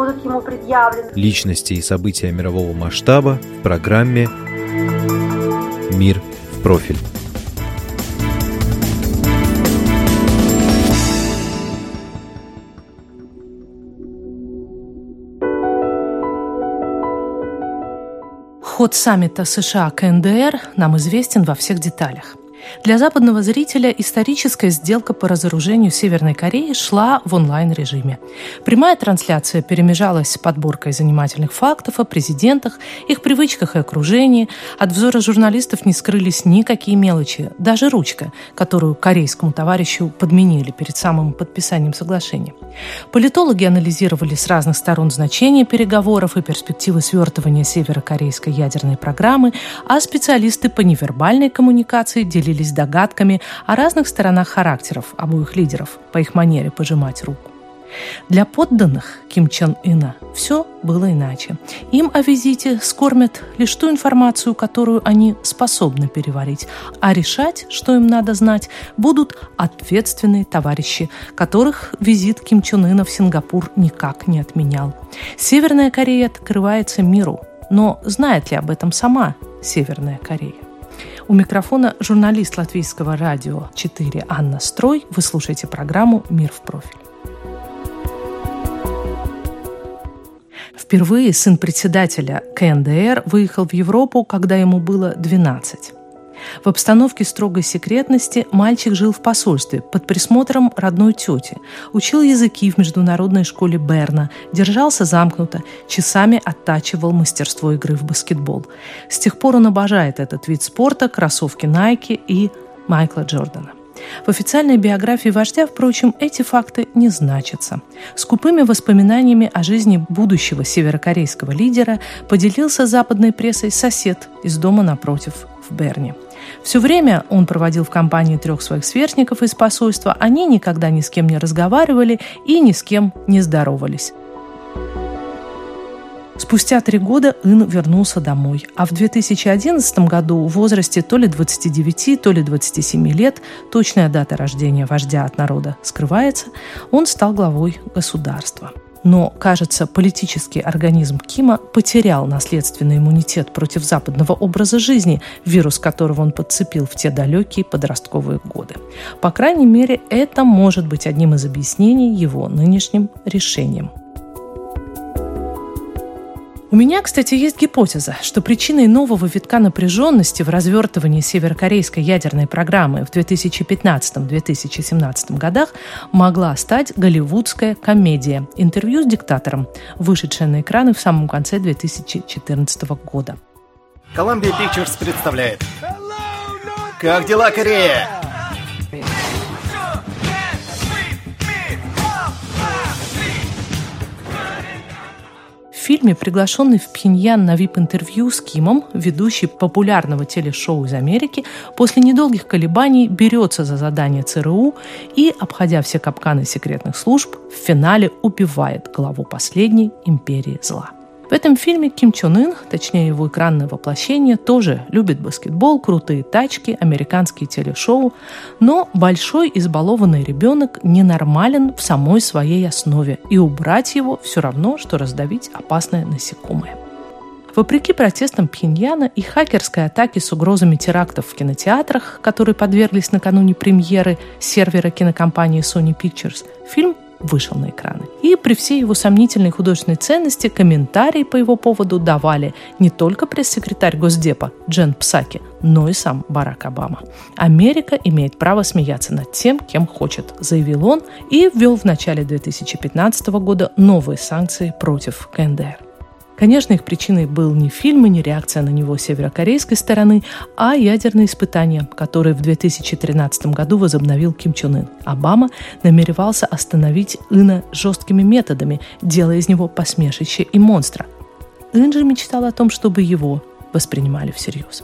будут ему предъявлены. Личности и события мирового масштаба в программе «Мир в профиль». Ход саммита США КНДР нам известен во всех деталях. Для западного зрителя историческая сделка по разоружению Северной Кореи шла в онлайн-режиме. Прямая трансляция перемежалась с подборкой занимательных фактов о президентах, их привычках и окружении. От взора журналистов не скрылись никакие мелочи, даже ручка, которую корейскому товарищу подменили перед самым подписанием соглашения. Политологи анализировали с разных сторон значение переговоров и перспективы свертывания северокорейской ядерной программы, а специалисты по невербальной коммуникации делились делились догадками о разных сторонах характеров обоих лидеров по их манере пожимать руку. Для подданных Ким Чен Ына все было иначе. Им о визите скормят лишь ту информацию, которую они способны переварить, а решать, что им надо знать, будут ответственные товарищи, которых визит Ким Чен Ына в Сингапур никак не отменял. Северная Корея открывается миру, но знает ли об этом сама Северная Корея? У микрофона журналист латвийского радио 4 Анна Строй. Вы слушаете программу «Мир в профиль». Впервые сын председателя КНДР выехал в Европу, когда ему было 12. В обстановке строгой секретности мальчик жил в посольстве под присмотром родной тети, учил языки в международной школе Берна, держался замкнуто, часами оттачивал мастерство игры в баскетбол. С тех пор он обожает этот вид спорта, кроссовки Nike и Майкла Джордана. В официальной биографии вождя, впрочем, эти факты не значатся. Скупыми воспоминаниями о жизни будущего северокорейского лидера поделился западной прессой сосед из дома напротив в Берне. Все время он проводил в компании трех своих сверстников из посольства. Они никогда ни с кем не разговаривали и ни с кем не здоровались. Спустя три года Ин вернулся домой, а в 2011 году в возрасте то ли 29, то ли 27 лет, точная дата рождения вождя от народа скрывается, он стал главой государства. Но, кажется, политический организм Кима потерял наследственный иммунитет против западного образа жизни, вирус которого он подцепил в те далекие подростковые годы. По крайней мере, это может быть одним из объяснений его нынешним решением – у меня, кстати, есть гипотеза, что причиной нового витка напряженности в развертывании северокорейской ядерной программы в 2015-2017 годах могла стать голливудская комедия «Интервью с диктатором», вышедшая на экраны в самом конце 2014 года. Columbia Pictures представляет Как дела, Корея? Фильме, приглашенный в Пхеньян на вип-интервью с Кимом, ведущий популярного телешоу из Америки, после недолгих колебаний берется за задание ЦРУ и, обходя все капканы секретных служб, в финале убивает главу последней империи зла. В этом фильме Ким Чен Ын, точнее его экранное воплощение, тоже любит баскетбол, крутые тачки, американские телешоу, но большой избалованный ребенок ненормален в самой своей основе, и убрать его все равно, что раздавить опасное насекомое. Вопреки протестам Пхеньяна и хакерской атаке с угрозами терактов в кинотеатрах, которые подверглись накануне премьеры сервера кинокомпании Sony Pictures, фильм вышел на экраны. И при всей его сомнительной художественной ценности комментарии по его поводу давали не только пресс-секретарь Госдепа Джен Псаки, но и сам Барак Обама. Америка имеет право смеяться над тем, кем хочет, заявил он и ввел в начале 2015 года новые санкции против КНДР. Конечно, их причиной был не фильм и не реакция на него северокорейской стороны, а ядерные испытания, которые в 2013 году возобновил Ким Чен Ын. Обама намеревался остановить Ына жесткими методами, делая из него посмешище и монстра. Ин же мечтал о том, чтобы его воспринимали всерьез.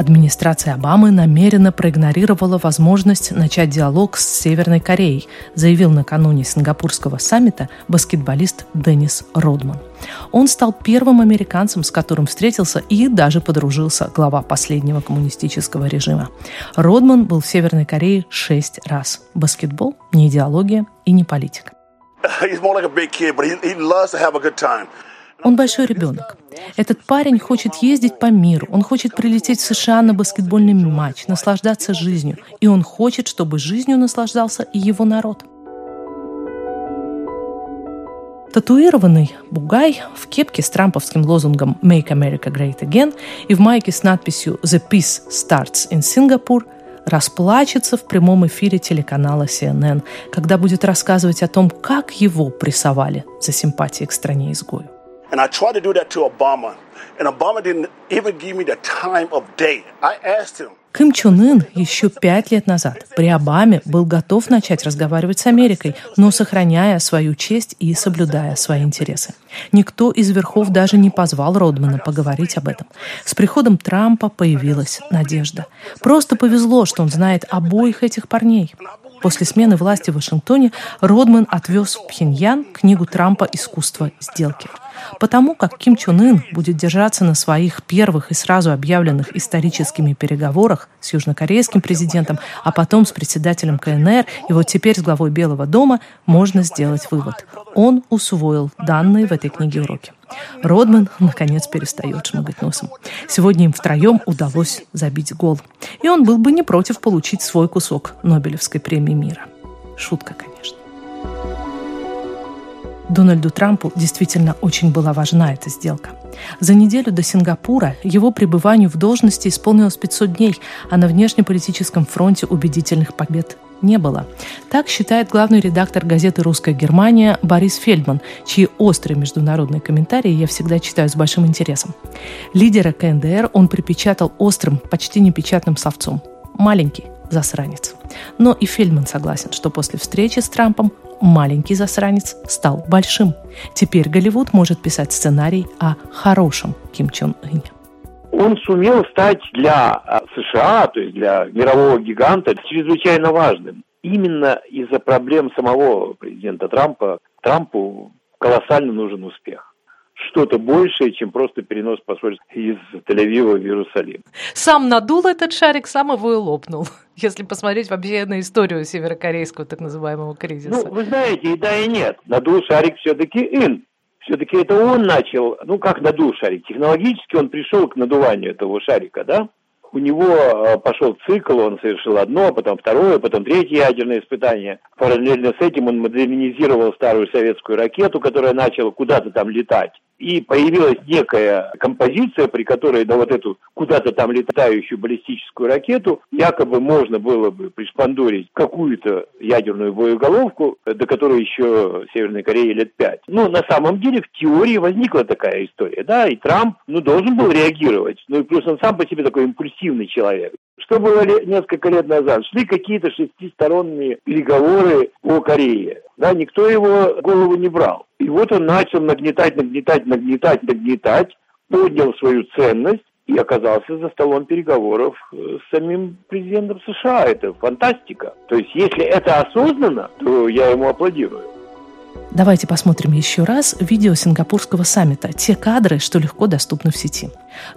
Администрация Обамы намеренно проигнорировала возможность начать диалог с Северной Кореей, заявил накануне сингапурского саммита баскетболист Деннис Родман. Он стал первым американцем, с которым встретился и даже подружился глава последнего коммунистического режима. Родман был в Северной Корее шесть раз. Баскетбол – не идеология и не политика. Он большой ребенок. Этот парень хочет ездить по миру, он хочет прилететь в США на баскетбольный матч, наслаждаться жизнью. И он хочет, чтобы жизнью наслаждался и его народ. Татуированный бугай в кепке с трамповским лозунгом «Make America Great Again» и в майке с надписью «The Peace Starts in Singapore» расплачется в прямом эфире телеканала CNN, когда будет рассказывать о том, как его прессовали за симпатии к стране-изгою. And I tried to do that to Obama. And Obama didn't even give me the time of day. I asked him. Ким Чен Ын еще пять лет назад при Обаме был готов начать разговаривать с Америкой, но сохраняя свою честь и соблюдая свои интересы. Никто из верхов даже не позвал Родмана поговорить об этом. С приходом Трампа появилась надежда. Просто повезло, что он знает обоих этих парней. После смены власти в Вашингтоне Родман отвез в Пхеньян книгу Трампа «Искусство сделки». Потому как Ким Чен Ын будет держаться на своих первых и сразу объявленных историческими переговорах с южнокорейским президентом, а потом с председателем КНР, и вот теперь с главой Белого дома, можно сделать вывод. Он усвоил данные в этой книге уроки. Родман, наконец, перестает шмыгать носом. Сегодня им втроем удалось забить гол. И он был бы не против получить свой кусок Нобелевской премии мира. Шутка, конечно. Дональду Трампу действительно очень была важна эта сделка. За неделю до Сингапура его пребыванию в должности исполнилось 500 дней, а на внешнеполитическом фронте убедительных побед не было. Так считает главный редактор газеты «Русская Германия» Борис Фельдман, чьи острые международные комментарии я всегда читаю с большим интересом. Лидера КНДР он припечатал острым, почти непечатным словцом. Маленький засранец. Но и Фельдман согласен, что после встречи с Трампом маленький засранец стал большим. Теперь Голливуд может писать сценарий о хорошем Ким Чен Ыне. Он сумел стать для а, США, то есть для мирового гиганта, чрезвычайно важным. Именно из-за проблем самого президента Трампа Трампу колоссально нужен успех что-то большее, чем просто перенос посольства из Тель-Авива в Иерусалим. Сам надул этот шарик, сам его и лопнул, если посмотреть вообще на историю северокорейского так называемого кризиса. Ну, вы знаете, и да, и нет. Надул шарик все-таки Ин. Все-таки это он начал, ну как надул шарик, технологически он пришел к надуванию этого шарика, да? у него э, пошел цикл, он совершил одно, потом второе, потом третье ядерное испытание. Параллельно с этим он модернизировал старую советскую ракету, которая начала куда-то там летать и появилась некая композиция, при которой на вот эту куда-то там летающую баллистическую ракету якобы можно было бы пришпандурить какую-то ядерную боеголовку, до которой еще Северной Корее лет пять. Но на самом деле в теории возникла такая история, да, и Трамп, ну, должен был реагировать. Ну и плюс он сам по себе такой импульсивный человек. Что было несколько лет назад? Шли какие-то шестисторонние переговоры о Корее. Да, никто его голову не брал. И вот он начал нагнетать, нагнетать, нагнетать, нагнетать, поднял свою ценность и оказался за столом переговоров э, с самим президентом США. Это фантастика. То есть, если это осознанно, то я ему аплодирую. Давайте посмотрим еще раз видео сингапурского саммита, те кадры, что легко доступны в сети.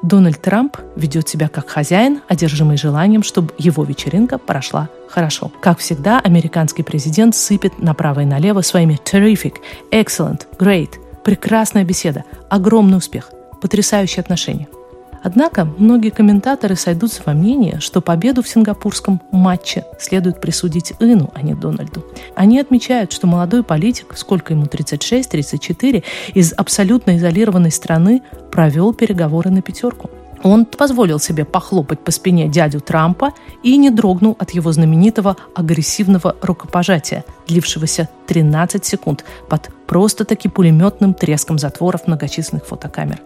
Дональд Трамп ведет себя как хозяин, одержимый желанием, чтобы его вечеринка прошла хорошо. Как всегда, американский президент сыпет направо и налево своими terrific, excellent, great, прекрасная беседа, огромный успех, потрясающие отношения – Однако многие комментаторы сойдутся во мнении, что победу в сингапурском матче следует присудить Ину, а не Дональду. Они отмечают, что молодой политик, сколько ему 36-34, из абсолютно изолированной страны провел переговоры на пятерку. Он позволил себе похлопать по спине дядю Трампа и не дрогнул от его знаменитого агрессивного рукопожатия, длившегося 13 секунд под просто-таки пулеметным треском затворов многочисленных фотокамер.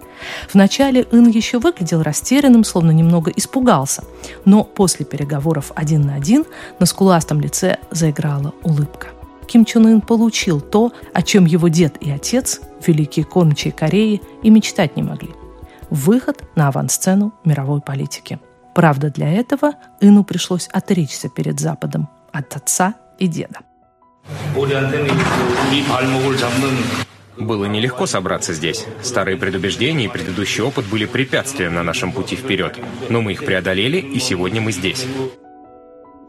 Вначале Ин еще выглядел растерянным, словно немного испугался, но после переговоров один на один на скуластом лице заиграла улыбка. Ким Чен Ын получил то, о чем его дед и отец, великие кормчие Кореи, и мечтать не могли. Выход на авансцену мировой политики. Правда, для этого Ыну пришлось отречься перед Западом от отца и деда. Было нелегко собраться здесь. Старые предубеждения и предыдущий опыт были препятствием на нашем пути вперед. Но мы их преодолели, и сегодня мы здесь.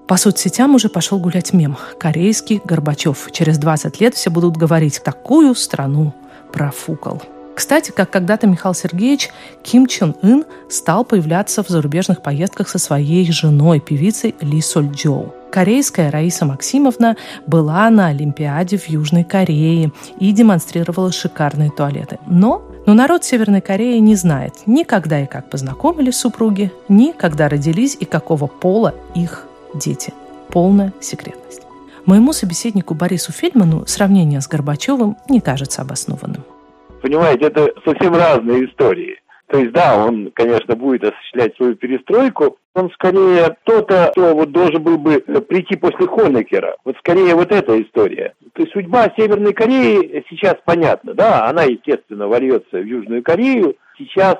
По соцсетям уже пошел гулять мем. Корейский Горбачев. Через 20 лет все будут говорить «такую страну профукал». Кстати, как когда-то Михаил Сергеевич, Ким Чен Ын стал появляться в зарубежных поездках со своей женой, певицей Ли Соль Джоу. Корейская Раиса Максимовна была на Олимпиаде в Южной Корее и демонстрировала шикарные туалеты. Но, но народ Северной Кореи не знает ни когда и как познакомились супруги, ни когда родились и какого пола их дети. Полная секретность. Моему собеседнику Борису Фельдману сравнение с Горбачевым не кажется обоснованным. Понимаете, это совсем разные истории. То есть, да, он, конечно, будет осуществлять свою перестройку. Он скорее кто-то, кто вот должен был бы прийти после Хонекера. Вот скорее вот эта история. То есть судьба Северной Кореи сейчас понятна, да, она, естественно, вольется в Южную Корею. Сейчас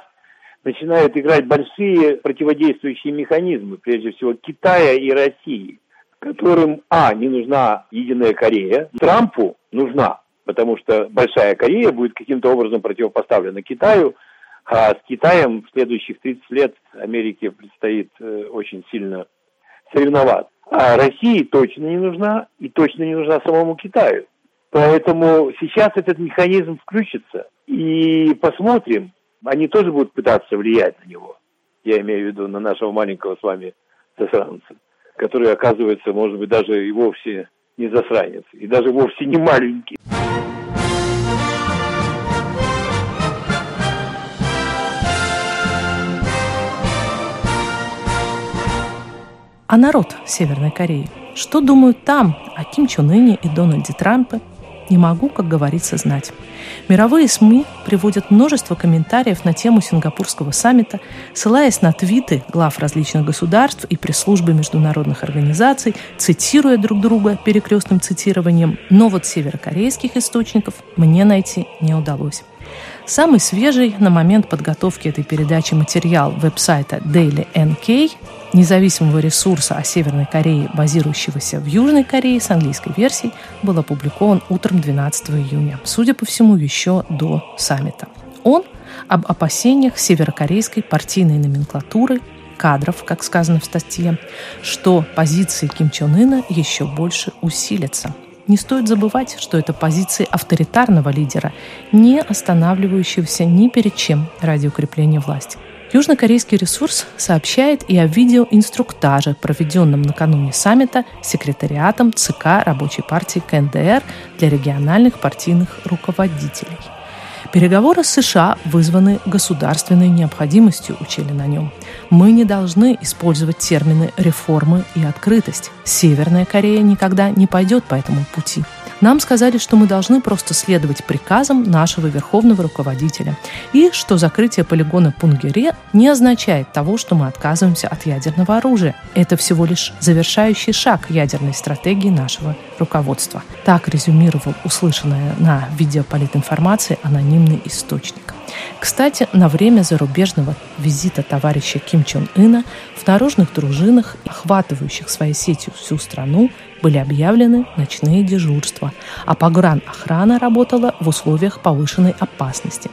начинают играть большие противодействующие механизмы, прежде всего Китая и России, которым, а, не нужна единая Корея, Трампу нужна, потому что Большая Корея будет каким-то образом противопоставлена Китаю, а с Китаем в следующих 30 лет Америке предстоит э, очень сильно соревноваться. А России точно не нужна и точно не нужна самому Китаю. Поэтому сейчас этот механизм включится. И посмотрим, они тоже будут пытаться влиять на него. Я имею в виду на нашего маленького с вами засранца, который, оказывается, может быть, даже и вовсе не засранец, и даже вовсе не маленький. А народ Северной Кореи? Что думают там о Ким Чен Ыне и Дональде Трампе не могу, как говорится, знать. Мировые СМИ приводят множество комментариев на тему сингапурского саммита, ссылаясь на твиты глав различных государств и пресс-службы международных организаций, цитируя друг друга перекрестным цитированием, но вот северокорейских источников мне найти не удалось. Самый свежий на момент подготовки этой передачи материал веб-сайта Daily NK независимого ресурса о Северной Корее, базирующегося в Южной Корее с английской версией, был опубликован утром 12 июня, судя по всему, еще до саммита. Он об опасениях северокорейской партийной номенклатуры кадров, как сказано в статье, что позиции Ким Чен Ына еще больше усилятся. Не стоит забывать, что это позиции авторитарного лидера, не останавливающегося ни перед чем ради укрепления власти. Южнокорейский ресурс сообщает и о видеоинструктаже, проведенном накануне саммита секретариатом ЦК Рабочей партии КНДР для региональных партийных руководителей. Переговоры с США вызваны государственной необходимостью, учили на нем. Мы не должны использовать термины «реформы» и «открытость». Северная Корея никогда не пойдет по этому пути – нам сказали, что мы должны просто следовать приказам нашего верховного руководителя, и что закрытие полигона Пунгере не означает того, что мы отказываемся от ядерного оружия. Это всего лишь завершающий шаг ядерной стратегии нашего руководства. Так резюмировал услышанное на видеополитинформации анонимный источник. Кстати, на время зарубежного визита товарища Ким Чен Ына в наружных дружинах, охватывающих своей сетью всю страну, были объявлены ночные дежурства, а погранохрана работала в условиях повышенной опасности.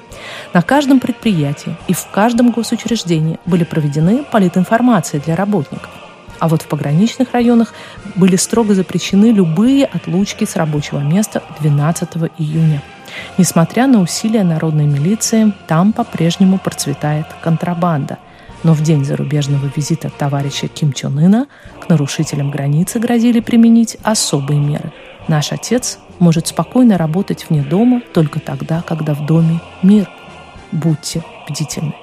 На каждом предприятии и в каждом госучреждении были проведены политинформации для работников. А вот в пограничных районах были строго запрещены любые отлучки с рабочего места 12 июня. Несмотря на усилия народной милиции, там по-прежнему процветает контрабанда. Но в день зарубежного визита товарища Ким Чен Ына к нарушителям границы грозили применить особые меры. Наш отец может спокойно работать вне дома только тогда, когда в доме мир. Будьте бдительны.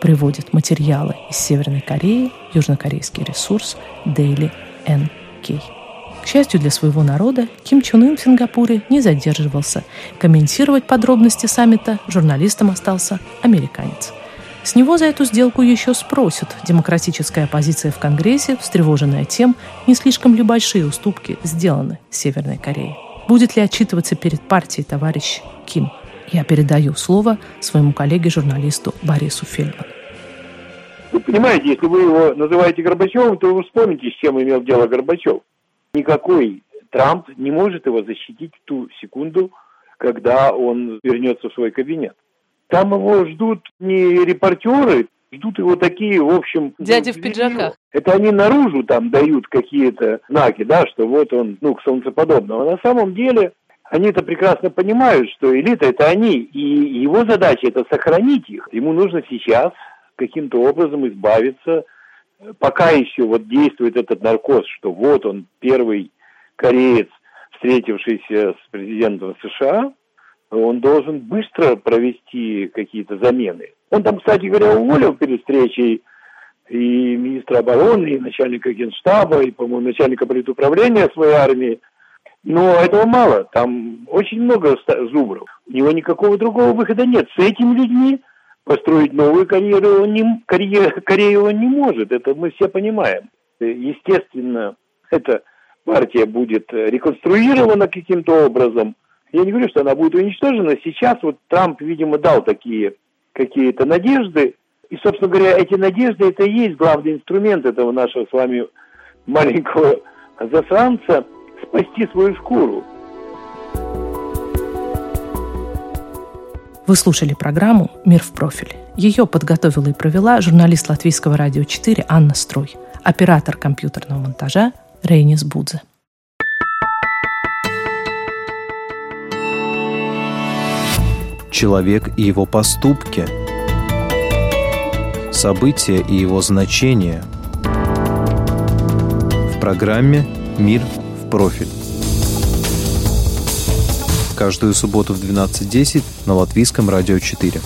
Приводит материалы из Северной Кореи южнокорейский ресурс Daily NK. К счастью для своего народа, Ким Чен Ын в Сингапуре не задерживался. Комментировать подробности саммита журналистам остался американец. С него за эту сделку еще спросят. Демократическая оппозиция в Конгрессе, встревоженная тем, не слишком ли большие уступки сделаны Северной Корее. Будет ли отчитываться перед партией товарищ Ким? Я передаю слово своему коллеге-журналисту Борису Фельдману. Вы понимаете, если вы его называете Горбачевым, то вы вспомните, с чем имел дело Горбачев. Никакой Трамп не может его защитить в ту секунду, когда он вернется в свой кабинет. Там его ждут не репортеры, ждут его такие, в общем... Дяди в пиджаках. Это они наружу там дают какие-то знаки, да, что вот он, ну, к солнцеподобному. А на самом деле они это прекрасно понимают, что элита это они, и его задача это сохранить их. Ему нужно сейчас каким-то образом избавиться, пока еще вот действует этот наркоз, что вот он первый кореец, встретившийся с президентом США, он должен быстро провести какие-то замены. Он там, кстати говоря, уволил перед встречей и министра обороны, и начальника генштаба, и, по-моему, начальника политуправления своей армии. Но этого мало. Там очень много зубров. У него никакого другого выхода нет. С этими людьми построить новую карьеру он не, карьер, Корею он не может. Это мы все понимаем. Естественно, эта партия будет реконструирована каким-то образом. Я не говорю, что она будет уничтожена. Сейчас вот Трамп, видимо, дал такие какие-то надежды. И, собственно говоря, эти надежды это и есть главный инструмент этого нашего с вами маленького засранца спасти свою шкуру. Вы слушали программу «Мир в профиль». Ее подготовила и провела журналист Латвийского радио 4 Анна Строй, оператор компьютерного монтажа Рейнис Будзе. Человек и его поступки. События и его значения. В программе «Мир в профиль». Каждую субботу в 12.10 на Латвийском радио 4.